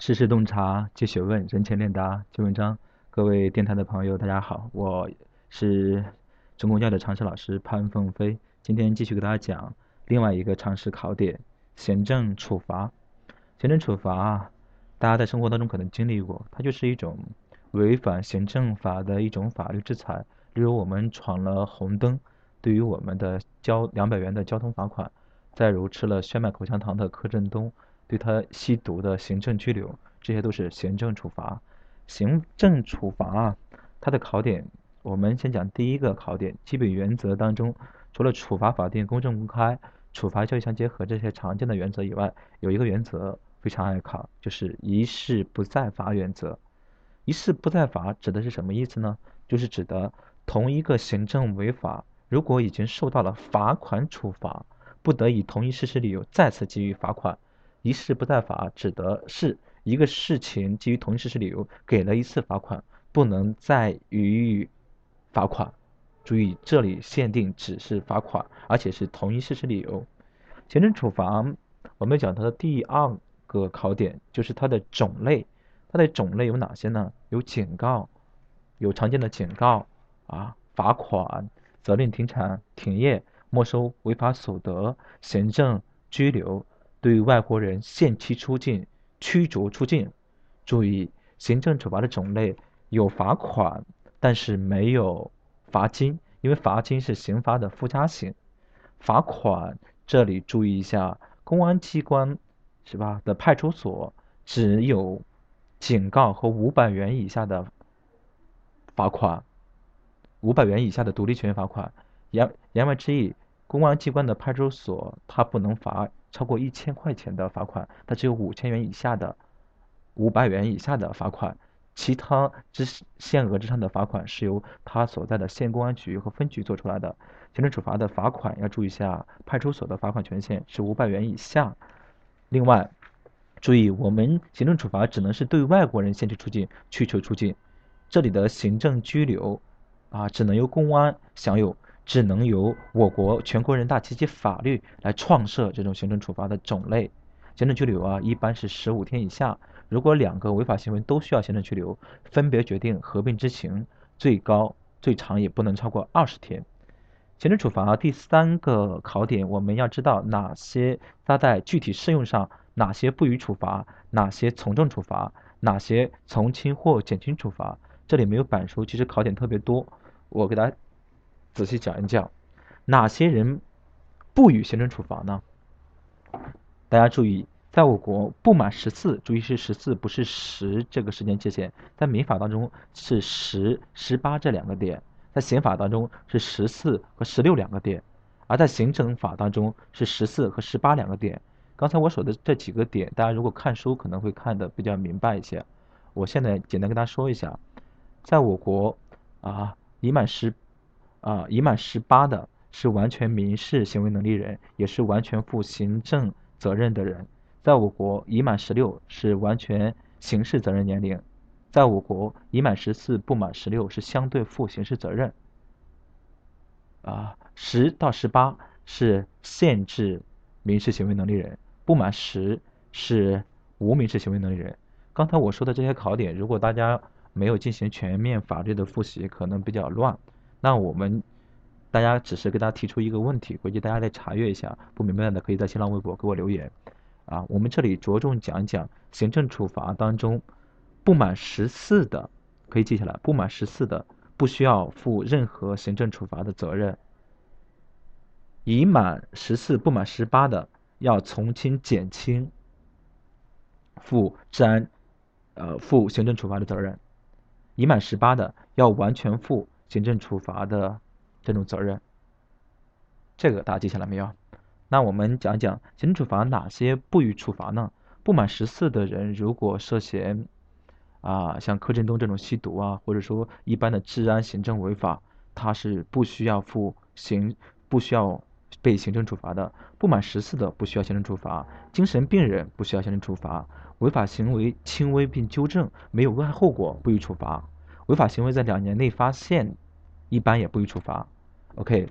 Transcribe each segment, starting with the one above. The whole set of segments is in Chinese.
世事洞察皆学问，人前练达即文章。各位电台的朋友，大家好，我是中公教的常识老师潘凤飞。今天继续给大家讲另外一个常识考点——行政处罚。行政处罚，大家在生活当中可能经历过，它就是一种违反行政法的一种法律制裁。例如，我们闯了红灯，对于我们的交两百元的交通罚款；再如吃了炫迈口香糖的柯震东。对他吸毒的行政拘留，这些都是行政处罚。行政处罚啊，它的考点，我们先讲第一个考点，基本原则当中，除了处罚法定、公正公开、处罚教育相结合这些常见的原则以外，有一个原则非常爱考，就是一事不再罚原则。一事不再罚指的是什么意思呢？就是指的同一个行政违法，如果已经受到了罚款处罚，不得以同一事实理由再次给予罚款。一事不再罚，指的是一个事情基于同一事实理由给了一次罚款，不能再予以罚款。注意，这里限定只是罚款，而且是同一事实理由。行政处罚，我们讲它的第二个考点就是它的种类。它的种类有哪些呢？有警告，有常见的警告啊，罚款、责令停产、停业、没收违法所得、行政拘留。对外国人限期出境、驱逐出境。注意，行政处罚的种类有罚款，但是没有罚金，因为罚金是刑罚的附加刑。罚款这里注意一下，公安机关是吧？的派出所只有警告和五百元以下的罚款，五百元以下的独立权益罚款。言言外之意，公安机关的派出所它不能罚。超过一千块钱的罚款，它只有五千元以下的、五百元以下的罚款，其他之限额之上的罚款是由他所在的县公安局和分局做出来的。行政处罚的罚款要注意一下，派出所的罚款权限是五百元以下。另外，注意我们行政处罚只能是对外国人限制出境、驱求出境，这里的行政拘留啊，只能由公安享有。只能由我国全国人大及其法律来创设这种行政处罚的种类。行政拘留啊，一般是十五天以下。如果两个违法行为都需要行政拘留，分别决定合并执行，最高最长也不能超过二十天。行政处罚第三个考点，我们要知道哪些它在具体适用上，哪些不予处罚，哪些从重处罚，哪些从轻或减轻处罚。这里没有板书，其实考点特别多，我给大家。仔细讲一讲，哪些人不予行政处罚呢？大家注意，在我国不满十四，注意是十四，不是十这个时间界限，在民法当中是十、十八这两个点，在刑法当中是十四和十六两个点，而在行政法当中是十四和十八两个点。刚才我说的这几个点，大家如果看书可能会看得比较明白一些。我现在简单跟大家说一下，在我国啊，已满十。啊，已满十八的是完全民事行为能力人，也是完全负行政责任的人。在我国，已满十六是完全刑事责任年龄；在我国，已满十四不满十六是相对负刑事责任。啊，十到十八是限制民事行为能力人，不满十是无民事行为能力人。刚才我说的这些考点，如果大家没有进行全面法律的复习，可能比较乱。那我们大家只是给大家提出一个问题，回去大家再查阅一下，不明白的可以在新浪微博给我留言。啊，我们这里着重讲一讲行政处罚当中不满十四的，可以记下来，不满十四的不需要负任何行政处罚的责任。已满十四不满十八的要从轻减轻负治安呃负行政处罚的责任，已满十八的要完全负。行政处罚的这种责任，这个大家记下来没有？那我们讲讲行政处罚哪些不予处罚呢？不满十四的人如果涉嫌啊，像柯震东这种吸毒啊，或者说一般的治安行政违法，他是不需要负行，不需要被行政处罚的。不满十四的不需要行政处罚，精神病人不需要行政处罚，违法行为轻微并纠正，没有危害后果不予处罚。违法行为在两年内发现，一般也不予处罚。OK，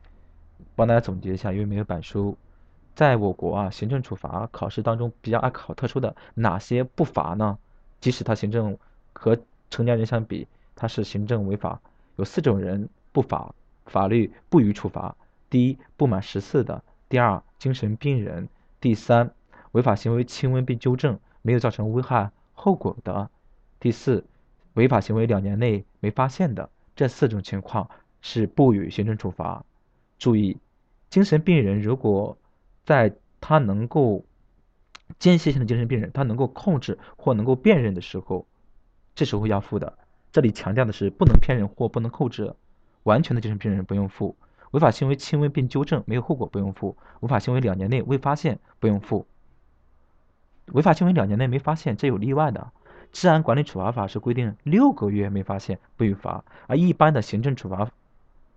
帮大家总结一下，因为没有板书，在我国啊，行政处罚考试当中比较爱考特殊的哪些不罚呢？即使他行政和成年人相比，他是行政违法。有四种人不罚法律不予处罚：第一，不满十四的；第二，精神病人；第三，违法行为轻微并纠正，没有造成危害后果的；第四，违法行为两年内没发现的。这四种情况是不予行政处罚。注意，精神病人如果在他能够间歇性的精神病人，他能够控制或能够辨认的时候，这时候要付的。这里强调的是不能辨认或不能控制，完全的精神病人不用付。违法行为轻微并纠正，没有后果不用付。违法行为两年内未发现不用付。违法行为两年内没发现，这有例外的。治安管理处罚法是规定六个月没发现不予罚，而一般的行政处罚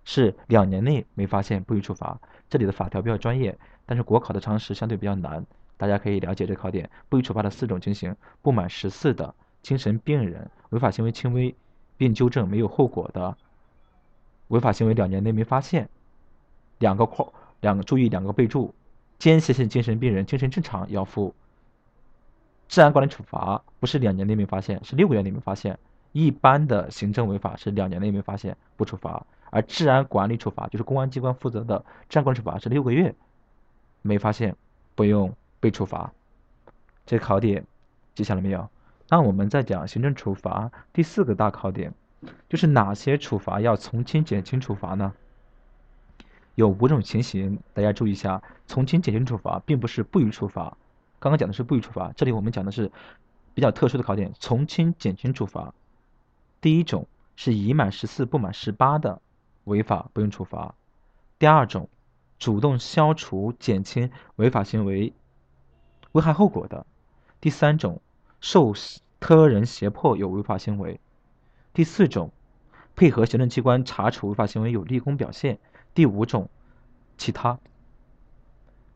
是两年内没发现不予处罚。这里的法条比较专业，但是国考的常识相对比较难，大家可以了解这考点。不予处罚的四种情形：不满十四的精神病人，违法行为轻微并纠正没有后果的，违法行为两年内没发现。两个括两个注意两个备注：间歇性精神病人精神正常要负。治安管理处罚不是两年内没发现，是六个月内没发现。一般的行政违法是两年内没发现不处罚，而治安管理处罚就是公安机关负责的治安管理处罚是六个月没发现不用被处罚。这考点记下了没有？那我们再讲行政处罚第四个大考点，就是哪些处罚要从轻减轻处罚呢？有五种情形，大家注意一下，从轻减轻处罚并不是不予处罚。刚刚讲的是不予处罚，这里我们讲的是比较特殊的考点，从轻减轻处罚。第一种是已满十四不满十八的违法不用处罚；第二种，主动消除减轻违法行为危害后果的；第三种，受他人胁迫有违法行为；第四种，配合行政机关查处违法行为有立功表现；第五种，其他。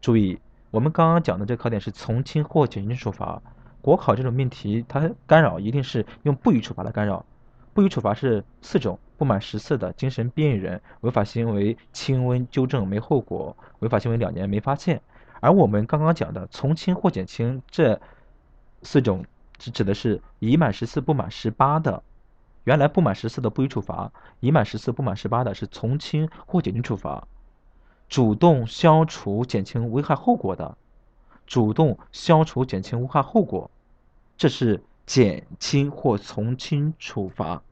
注意。我们刚刚讲的这个考点是从轻或减轻处罚。国考这种命题，它干扰一定是用不予处罚来干扰。不予处罚是四种：不满十四的精神病人，违法行为轻微纠正没后果，违法行为两年没发现。而我们刚刚讲的从轻或减轻这四种，指指的是已满十四不满十八的。原来不满十四的不予处罚，已满十四不满十八的是从轻或减轻处罚。主动消除、减轻危害后果的，主动消除、减轻危害后果，这是减轻或从轻处罚。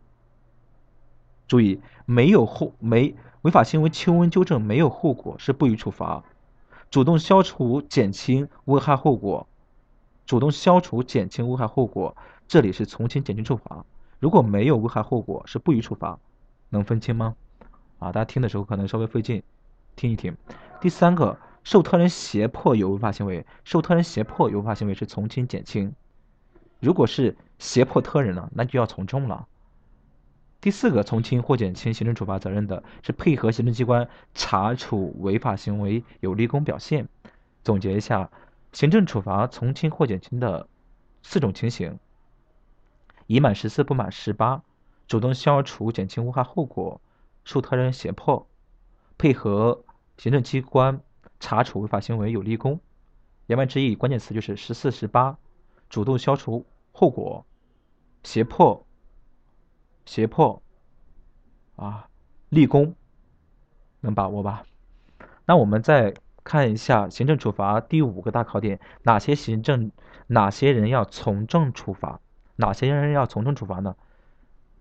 注意，没有后没违法行为轻微纠正没有后果是不予处罚。主动消除、减轻危害后果，主动消除、减轻危害后果，这里是从轻减轻处罚。如果没有危害后果是不予处罚，能分清吗？啊，大家听的时候可能稍微费劲。听一听，第三个，受他人胁迫有违法行为，受他人胁迫有违法行为是从轻减轻，如果是胁迫他人了，那就要从重了。第四个，从轻或减轻行政处罚责任的是配合行政机关查处违法行为有立功表现。总结一下，行政处罚从轻或减轻的四种情形：已满十四不满十八，主动消除减轻危害后果，受他人胁迫。配合行政机关查处违法行为有立功，言外之意，关键词就是十四、十八，主动消除后果，胁迫，胁迫，啊，立功，能把握吧？那我们再看一下行政处罚第五个大考点，哪些行政哪些人要从重处罚？哪些人要从重处罚呢？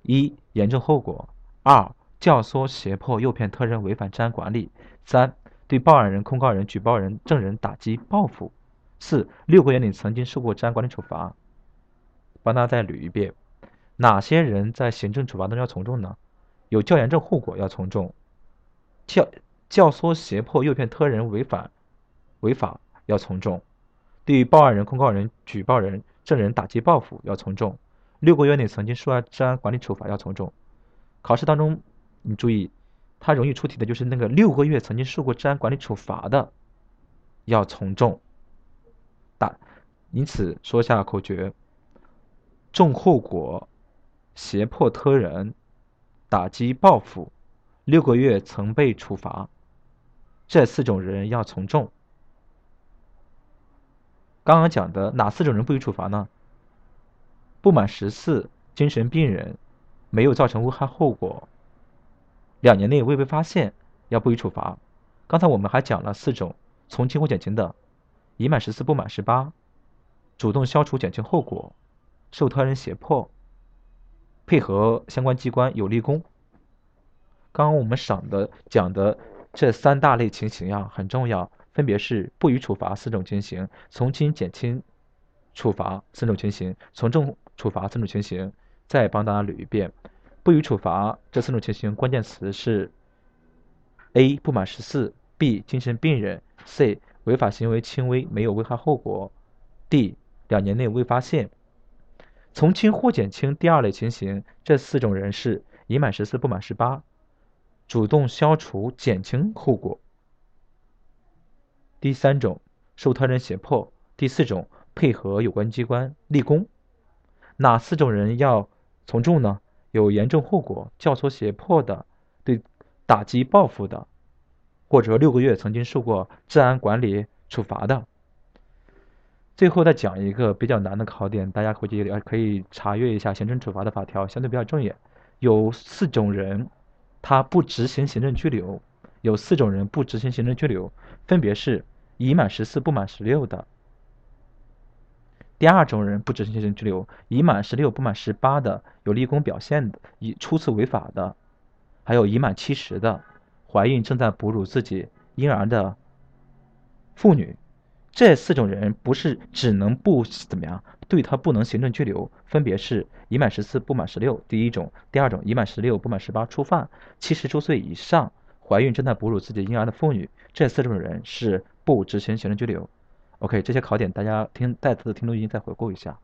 一、严重后果；二、教唆、胁迫、诱骗他人违反治安管理；三、对报案人、控告人、举报人、证人打击报复；四、六个月内曾经受过治安管理处罚。帮大家再捋一遍，哪些人在行政处罚当中要从重呢？有较严重后果要从重，教教唆、胁迫、诱骗他人违反违法要从重，对报案人、控告人、举报人、证人打击报复要从重，六个月内曾经受过治安管理处罚要从重。考试当中。你注意，它容易出题的就是那个六个月曾经受过治安管理处罚的，要从重打。因此说下口诀：重后果、胁迫他人、打击报复、六个月曾被处罚，这四种人要从重。刚刚讲的哪四种人不予处罚呢？不满十四精神病人，没有造成危害后果，两年内未被发现，要不予处罚。刚才我们还讲了四种从轻或减轻的：已满十四不满十八，主动消除减轻后果，受他人胁迫，配合相关机关有立功。刚刚我们赏的讲的这三大类情形呀，很重要。分别是不予处罚四种情形，从轻减轻处罚四种情形，从重处罚四种情形。再帮大家捋一遍，不予处罚这四种情形，关键词是：A 不满十四；B 精神病人；C 违法行为轻微，没有危害后果；D 两年内未发现。从轻或减轻第二类情形，这四种人是已满十四不满十八，主动消除减轻后果。第三种，受他人胁迫；第四种，配合有关机关立功。哪四种人要从重呢？有严重后果、教唆胁迫的，对打击报复的，或者六个月曾经受过治安管理处罚的。最后再讲一个比较难的考点，大家回去也可以查阅一下行政处罚的法条，相对比较重一点。有四种人，他不执行行政拘留；有四种人不执行行政拘留，分别是。已满十四不满十六的，第二种人不执行行政拘留；已满十六不满十八的，有立功表现的，已初次违法的，还有已满七十的，怀孕正在哺乳自己婴儿的妇女，这四种人不是只能不怎么样，对他不能行政拘留，分别是已满十四不满十六，第一种；第二种已满十六不满十八初犯，七十周岁以上，怀孕正在哺乳自己婴儿的妇女，这四种人是。不执行行政拘留，OK，这些考点大家听再次听录音再回顾一下。